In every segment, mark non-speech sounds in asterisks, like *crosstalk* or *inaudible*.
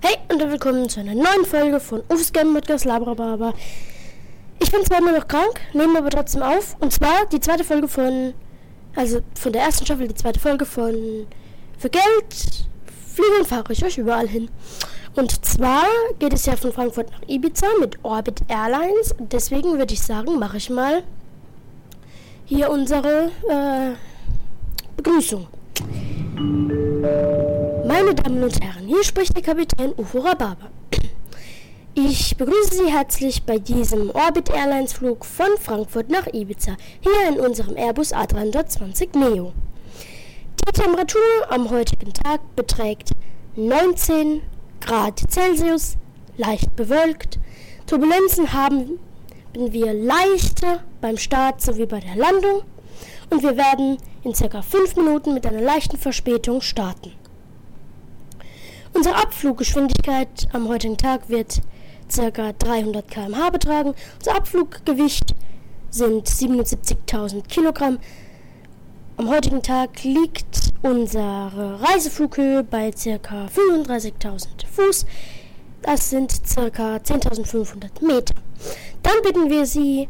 Hey und willkommen zu einer neuen Folge von Ufs Game Podcast Labrababa. Ich bin zwar immer noch krank, nehme aber trotzdem auf. Und zwar die zweite Folge von, also von der ersten Staffel, die zweite Folge von Für Geld fliege und fahre ich euch überall hin. Und zwar geht es ja von Frankfurt nach Ibiza mit Orbit Airlines. Deswegen würde ich sagen, mache ich mal hier unsere äh, Begrüßung. Meine Damen und Herren, hier spricht der Kapitän Ufo Rababa. Ich begrüße Sie herzlich bei diesem Orbit Airlines Flug von Frankfurt nach Ibiza, hier in unserem Airbus A320 Neo. Die Temperatur am heutigen Tag beträgt 19 Grad Celsius, leicht bewölkt. Turbulenzen haben wir leichte beim Start sowie bei der Landung und wir werden in circa 5 Minuten mit einer leichten Verspätung starten. Unsere Abfluggeschwindigkeit am heutigen Tag wird ca. 300 km/h betragen. Unser Abfluggewicht sind 77.000 Kilogramm. Am heutigen Tag liegt unsere Reiseflughöhe bei ca. 35.000 Fuß. Das sind ca. 10.500 Meter. Dann bitten wir Sie,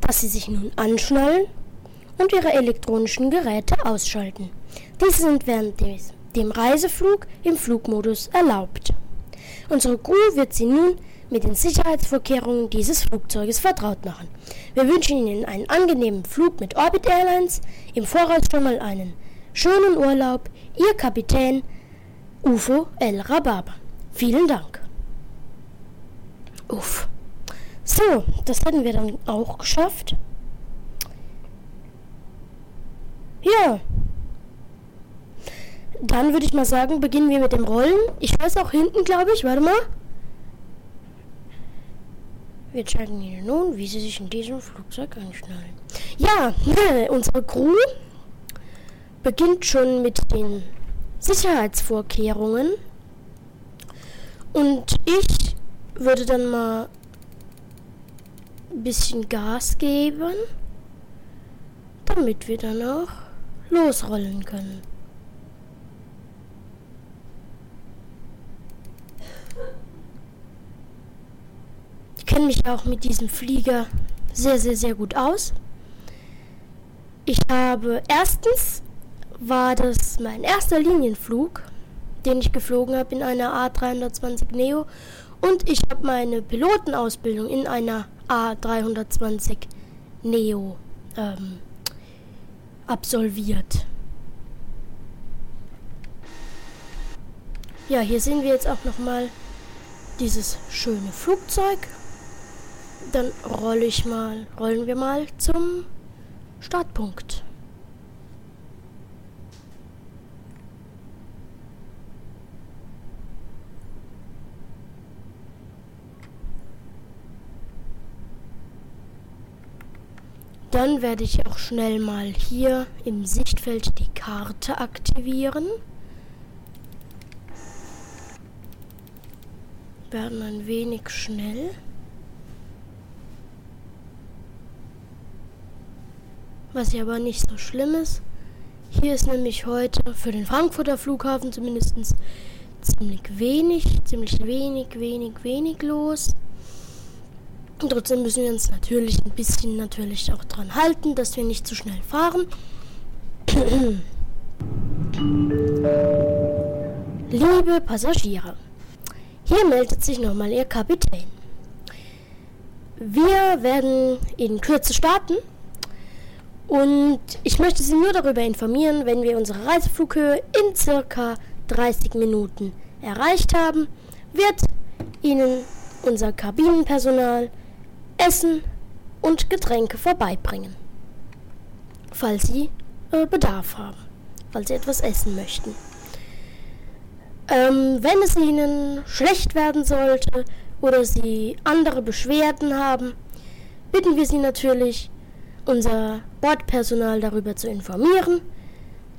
dass Sie sich nun anschnallen und Ihre elektronischen Geräte ausschalten. Diese sind während des dem Reiseflug im Flugmodus erlaubt. Unsere Crew wird Sie nun mit den Sicherheitsvorkehrungen dieses Flugzeuges vertraut machen. Wir wünschen Ihnen einen angenehmen Flug mit Orbit Airlines, im Voraus schon mal einen schönen Urlaub, Ihr Kapitän UFO El Rababa. Vielen Dank. Uff. So, das hätten wir dann auch geschafft. Ja, dann würde ich mal sagen, beginnen wir mit dem Rollen. Ich weiß auch hinten, glaube ich. Warte mal. Wir zeigen Ihnen nun, wie Sie sich in diesem Flugzeug anschnallen. Ja, *laughs* unsere Crew beginnt schon mit den Sicherheitsvorkehrungen. Und ich würde dann mal ein bisschen Gas geben, damit wir dann auch losrollen können. Kenne mich auch mit diesem Flieger sehr, sehr, sehr gut aus. Ich habe erstens war das mein erster Linienflug, den ich geflogen habe in einer A320 Neo und ich habe meine Pilotenausbildung in einer A320 Neo ähm, absolviert. Ja, hier sehen wir jetzt auch noch mal dieses schöne Flugzeug dann rolle ich mal, rollen wir mal zum Startpunkt. Dann werde ich auch schnell mal hier im Sichtfeld die Karte aktivieren. Werden ein wenig schnell. Was hier aber nicht so schlimm ist. Hier ist nämlich heute für den Frankfurter Flughafen zumindest ziemlich wenig, ziemlich wenig, wenig, wenig los. Und trotzdem müssen wir uns natürlich ein bisschen natürlich auch dran halten, dass wir nicht zu schnell fahren. *clears throat* Liebe Passagiere, hier meldet sich nochmal Ihr Kapitän. Wir werden in Kürze starten und ich möchte Sie nur darüber informieren, wenn wir unsere Reiseflughöhe in circa 30 Minuten erreicht haben, wird Ihnen unser Kabinenpersonal Essen und Getränke vorbeibringen. Falls Sie äh, Bedarf haben, falls Sie etwas essen möchten. Ähm, wenn es Ihnen schlecht werden sollte oder Sie andere Beschwerden haben, bitten wir Sie natürlich, unser Bordpersonal darüber zu informieren.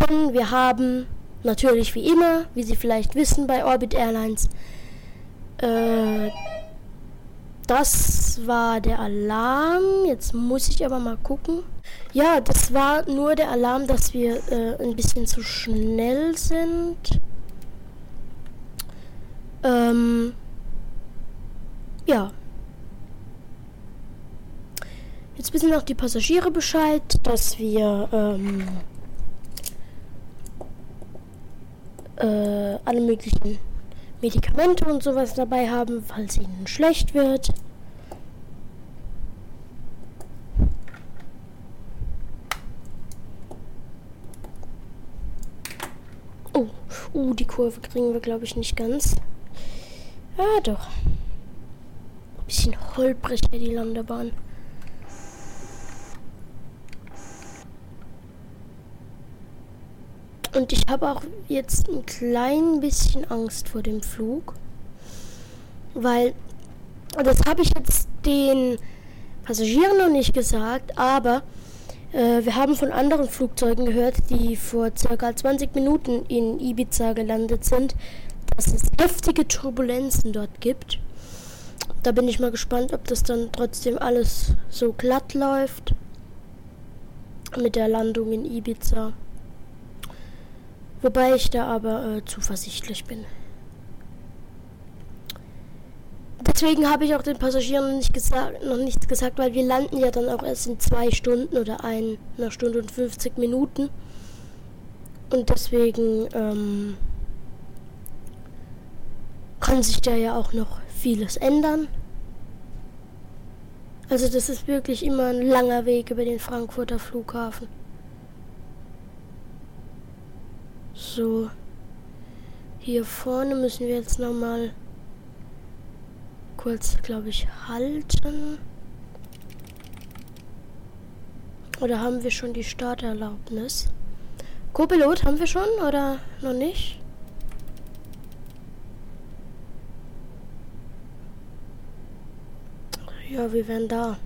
Denn wir haben natürlich wie immer, wie Sie vielleicht wissen bei Orbit Airlines, äh, das war der Alarm. Jetzt muss ich aber mal gucken. Ja, das war nur der Alarm, dass wir äh, ein bisschen zu schnell sind. Ähm, ja. Jetzt wissen auch die Passagiere Bescheid, dass wir ähm, äh, alle möglichen Medikamente und sowas dabei haben, falls ihnen schlecht wird. Oh, uh, die Kurve kriegen wir, glaube ich, nicht ganz. Ah, doch. Ein bisschen holprig hier die Landebahn. Und ich habe auch jetzt ein klein bisschen Angst vor dem Flug. Weil, das habe ich jetzt den Passagieren noch nicht gesagt, aber äh, wir haben von anderen Flugzeugen gehört, die vor circa 20 Minuten in Ibiza gelandet sind, dass es heftige Turbulenzen dort gibt. Da bin ich mal gespannt, ob das dann trotzdem alles so glatt läuft mit der Landung in Ibiza. Wobei ich da aber äh, zuversichtlich bin. Deswegen habe ich auch den Passagieren nicht gesagt, noch nichts gesagt, weil wir landen ja dann auch erst in zwei Stunden oder einer Stunde und 50 Minuten. Und deswegen ähm, kann sich da ja auch noch vieles ändern. Also das ist wirklich immer ein langer Weg über den Frankfurter Flughafen. So. Hier vorne müssen wir jetzt nochmal kurz, glaube ich, halten. Oder haben wir schon die Starterlaubnis? Co-Pilot haben wir schon oder noch nicht? Ja, wir werden da.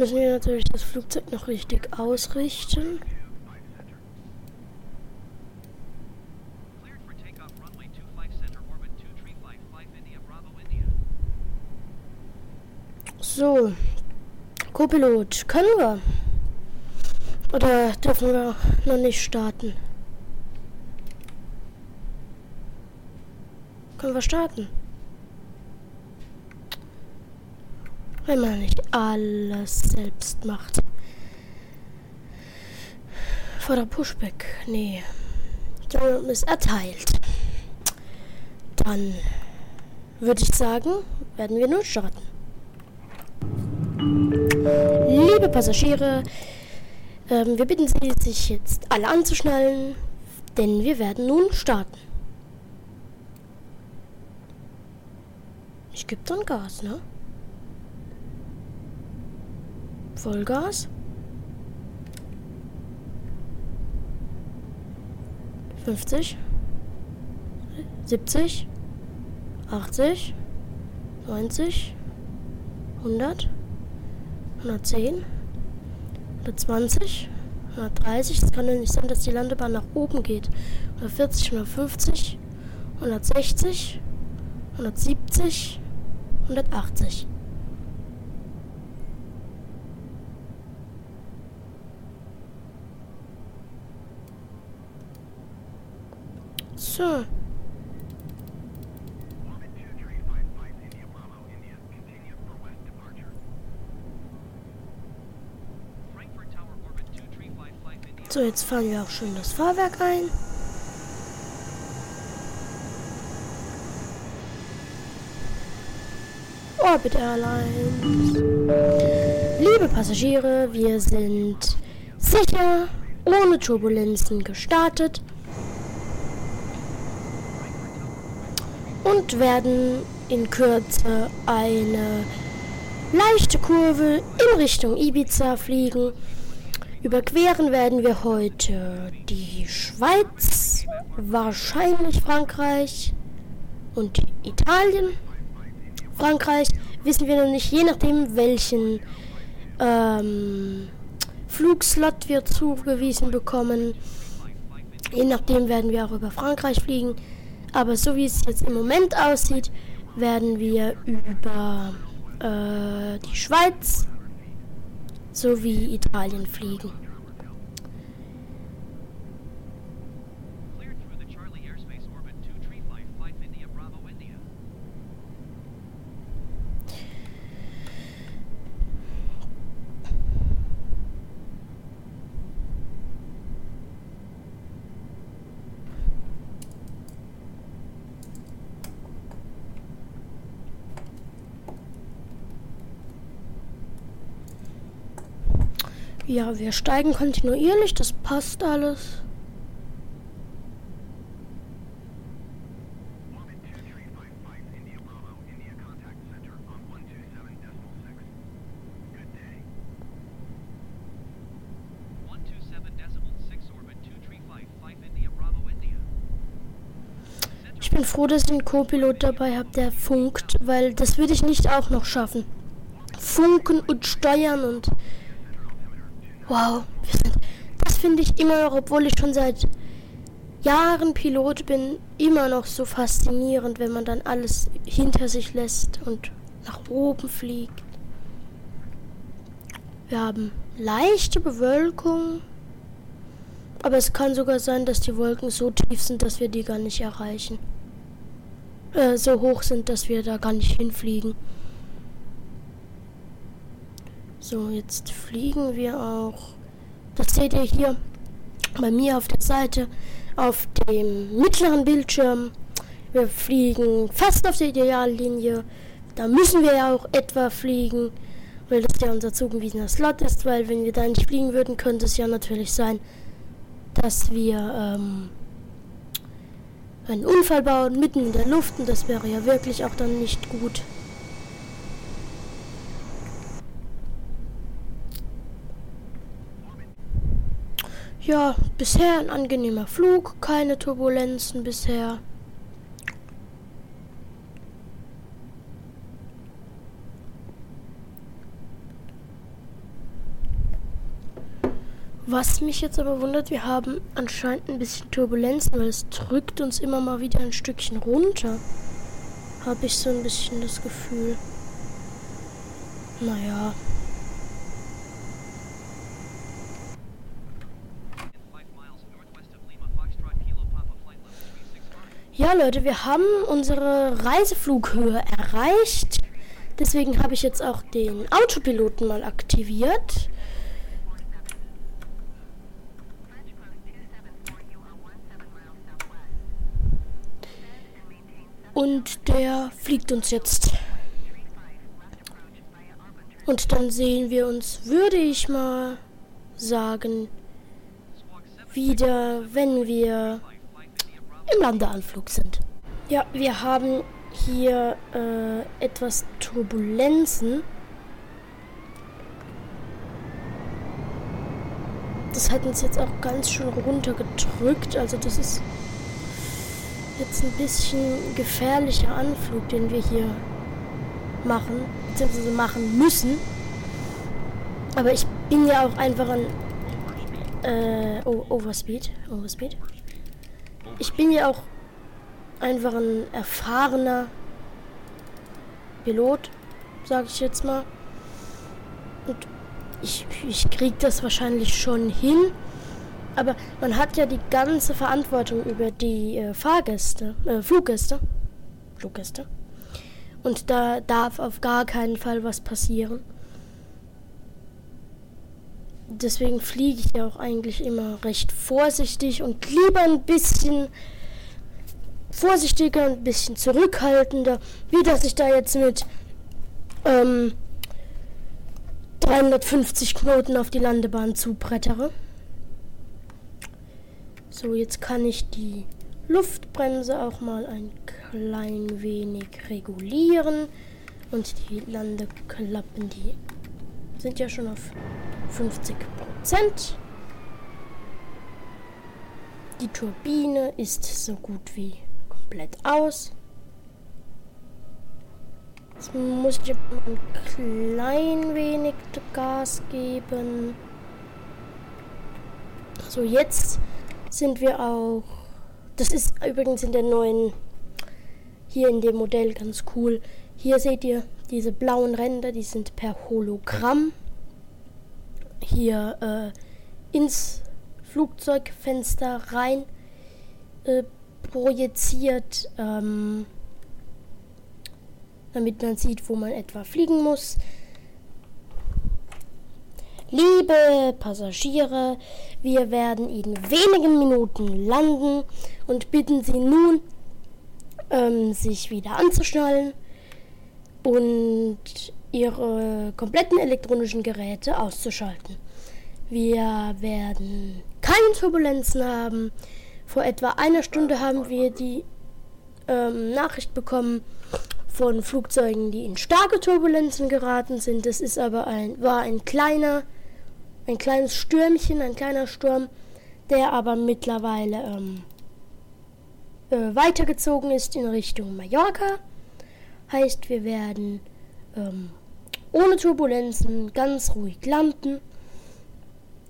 Müssen wir natürlich das Flugzeug noch richtig ausrichten. So, Co-Pilot, können wir? Oder dürfen wir noch nicht starten? Können wir starten? Wenn man nicht alles selbst macht. Vor der Pushback, nee. Dann ist erteilt. Dann würde ich sagen, werden wir nun starten. Liebe Passagiere, ähm, wir bitten Sie, sich jetzt alle anzuschnallen, denn wir werden nun starten. Ich gebe dann Gas, ne? Vollgas. 50, 70, 80, 90, 100, 110, 120, 130. Es kann ja nicht sein, dass die Landebahn nach oben geht. 140, 150, 160, 170, 180. So. So, jetzt fahren wir auch schon das Fahrwerk ein. Orbit Airlines. Liebe Passagiere, wir sind sicher ohne Turbulenzen gestartet und werden in Kürze eine leichte Kurve in Richtung Ibiza fliegen. Überqueren werden wir heute die Schweiz, wahrscheinlich Frankreich und Italien. Frankreich wissen wir noch nicht, je nachdem welchen ähm, Flugslot wir zugewiesen bekommen. Je nachdem werden wir auch über Frankreich fliegen. Aber so wie es jetzt im Moment aussieht, werden wir über äh, die Schweiz sowie Italien fliegen. Ja, wir steigen kontinuierlich, das passt alles. Ich bin froh, dass ich einen Co-Pilot dabei habe, der funkt, weil das würde ich nicht auch noch schaffen. Funken und steuern und Wow, das finde ich immer noch, obwohl ich schon seit Jahren Pilot bin, immer noch so faszinierend, wenn man dann alles hinter sich lässt und nach oben fliegt. Wir haben leichte Bewölkung, aber es kann sogar sein, dass die Wolken so tief sind, dass wir die gar nicht erreichen. Äh, so hoch sind, dass wir da gar nicht hinfliegen. So, jetzt fliegen wir auch. Das seht ihr hier bei mir auf der Seite auf dem mittleren Bildschirm. Wir fliegen fast auf der Ideallinie. Da müssen wir ja auch etwa fliegen, weil das ja unser zugewiesener Slot ist, weil wenn wir da nicht fliegen würden, könnte es ja natürlich sein, dass wir ähm, einen Unfall bauen mitten in der Luft und das wäre ja wirklich auch dann nicht gut. Ja, bisher ein angenehmer Flug, keine Turbulenzen bisher. Was mich jetzt aber wundert, wir haben anscheinend ein bisschen Turbulenzen, weil es drückt uns immer mal wieder ein Stückchen runter. Habe ich so ein bisschen das Gefühl. Naja. Ja, Leute, wir haben unsere Reiseflughöhe erreicht. Deswegen habe ich jetzt auch den Autopiloten mal aktiviert. Und der fliegt uns jetzt. Und dann sehen wir uns, würde ich mal sagen, wieder, wenn wir im Landeanflug sind. Ja, wir haben hier äh, etwas Turbulenzen. Das hat uns jetzt auch ganz schön runtergedrückt. Also das ist jetzt ein bisschen gefährlicher Anflug, den wir hier machen, beziehungsweise machen müssen. Aber ich bin ja auch einfach ein äh, oh, Overspeed. Overspeed. Ich bin ja auch einfach ein erfahrener Pilot, sag ich jetzt mal. Und ich, ich krieg das wahrscheinlich schon hin. Aber man hat ja die ganze Verantwortung über die äh, Fahrgäste, äh, Fluggäste. Fluggäste. Und da darf auf gar keinen Fall was passieren. Deswegen fliege ich ja auch eigentlich immer recht vorsichtig und lieber ein bisschen vorsichtiger, ein bisschen zurückhaltender, wie dass ich da jetzt mit ähm, 350 Knoten auf die Landebahn zubrettere. So, jetzt kann ich die Luftbremse auch mal ein klein wenig regulieren. Und die Landeklappen, die sind ja schon auf 50 Prozent. Die Turbine ist so gut wie komplett aus. Jetzt muss ich ein klein wenig Gas geben. So, jetzt sind wir auch Das ist übrigens in der neuen, hier in dem Modell ganz cool. Hier seht ihr diese blauen Ränder, die sind per Hologramm hier äh, ins Flugzeugfenster rein äh, projiziert, ähm, damit man sieht, wo man etwa fliegen muss. Liebe Passagiere, wir werden in wenigen Minuten landen und bitten Sie nun, ähm, sich wieder anzuschnallen und Ihre kompletten elektronischen Geräte auszuschalten. Wir werden keine Turbulenzen haben. Vor etwa einer Stunde haben wir die ähm, Nachricht bekommen von Flugzeugen, die in starke Turbulenzen geraten sind. Das ist aber ein, war ein kleiner ein kleines Stürmchen, ein kleiner Sturm, der aber mittlerweile ähm, äh, weitergezogen ist in Richtung Mallorca. Heißt, wir werden ähm, ohne Turbulenzen ganz ruhig landen.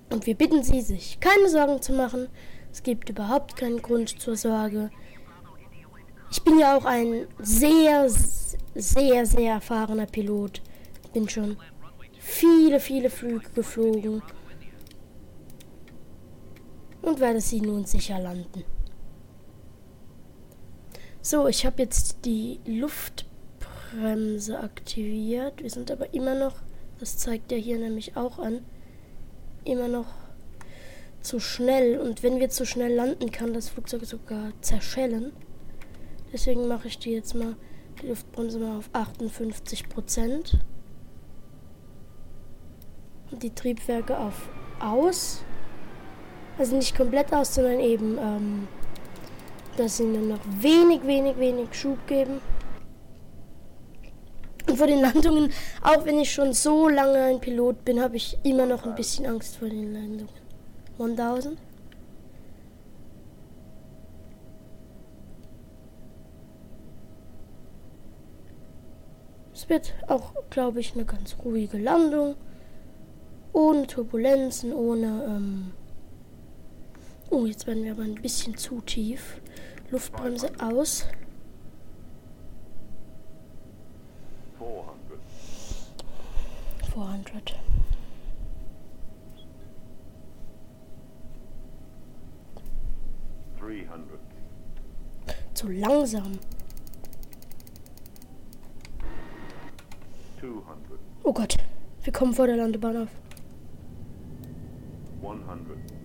Und wir bitten Sie, sich keine Sorgen zu machen. Es gibt überhaupt keinen Grund zur Sorge. Ich bin ja auch ein sehr, sehr, sehr erfahrener Pilot. Bin schon viele, viele Flüge geflogen und werde sie nun sicher landen. So, ich habe jetzt die Luftbremse aktiviert. Wir sind aber immer noch, das zeigt er hier nämlich auch an, immer noch zu schnell. Und wenn wir zu schnell landen, kann das Flugzeug sogar zerschellen. Deswegen mache ich die jetzt mal, die Luftbremse mal auf 58 Prozent die Triebwerke auf aus. Also nicht komplett aus, sondern eben, ähm, dass sie nur noch wenig, wenig, wenig Schub geben. Vor den Landungen, auch wenn ich schon so lange ein Pilot bin, habe ich immer noch ein bisschen Angst vor den Landungen. 1000. Es wird auch, glaube ich, eine ganz ruhige Landung. Ohne Turbulenzen, ohne. Ähm oh, jetzt werden wir aber ein bisschen zu tief. Luftbremse aus. 400. 400. Zu langsam. 200. Oh Gott, wir kommen vor der Landebahn auf. 100.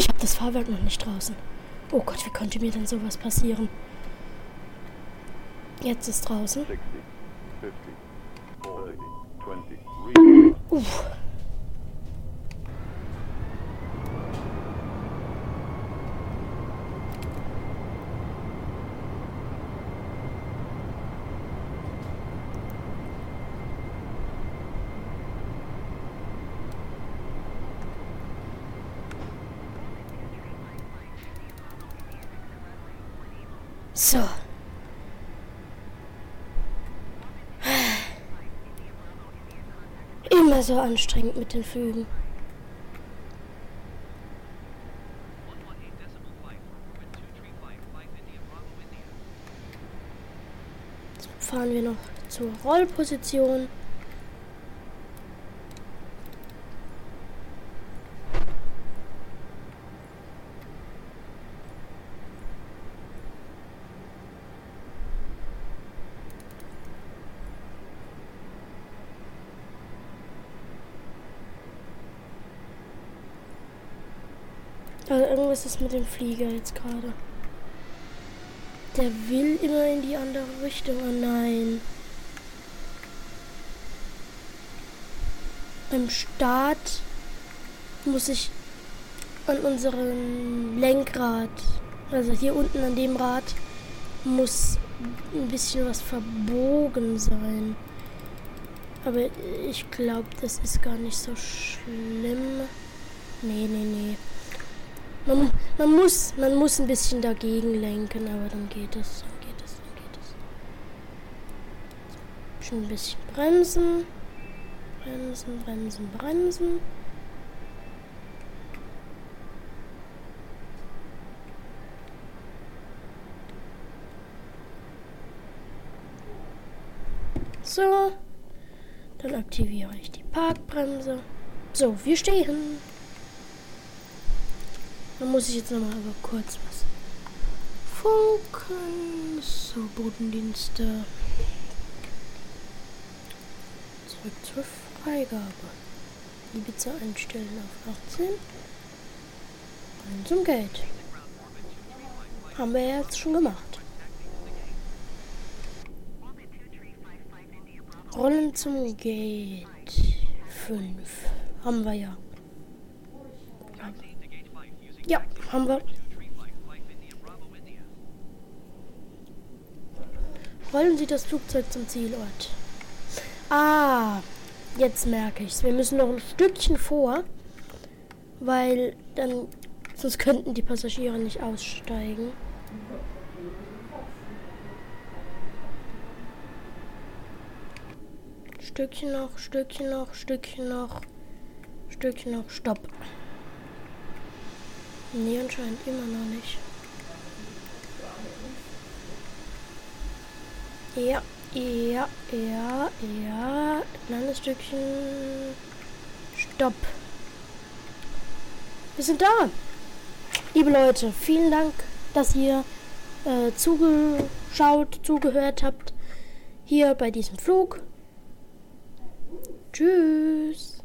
Ich habe das Fahrwerk noch nicht draußen. Oh Gott, wie konnte mir denn sowas passieren? Jetzt ist draußen. 60, 50, 40, 20, Uff. So. Immer so anstrengend mit den Flügen. So fahren wir noch zur Rollposition. Also irgendwas ist mit dem Flieger jetzt gerade. Der will immer in die andere Richtung. Oh nein. Beim Start muss ich an unserem Lenkrad, also hier unten an dem Rad, muss ein bisschen was verbogen sein. Aber ich glaube, das ist gar nicht so schlimm. Nee, nee, nee. Man, man, muss, man muss ein bisschen dagegen lenken, aber dann geht es, dann geht es, dann geht es. Stückchen ein bisschen bremsen. Bremsen, bremsen, bremsen. So. Dann aktiviere ich die Parkbremse. So, wir stehen. Dann muss ich jetzt nochmal aber kurz was funken. So, Bodendienste. Zurück zur Freigabe. Ibiza einstellen auf 18. Und zum Geld. Haben wir jetzt schon gemacht. Rollen zum Gate. 5. Haben wir ja. Ja, haben wir. Rollen Sie das Flugzeug zum Zielort. Ah, jetzt merke ich's. Wir müssen noch ein Stückchen vor, weil dann sonst könnten die Passagiere nicht aussteigen. Stückchen noch, Stückchen noch, Stückchen noch, Stückchen noch, Stopp. Nee, anscheinend immer noch nicht. Ja, ja, ja, ja. Kleines Stückchen. Stopp. Wir sind da. Liebe Leute, vielen Dank, dass ihr äh, zugeschaut, zugehört habt. Hier bei diesem Flug. Tschüss.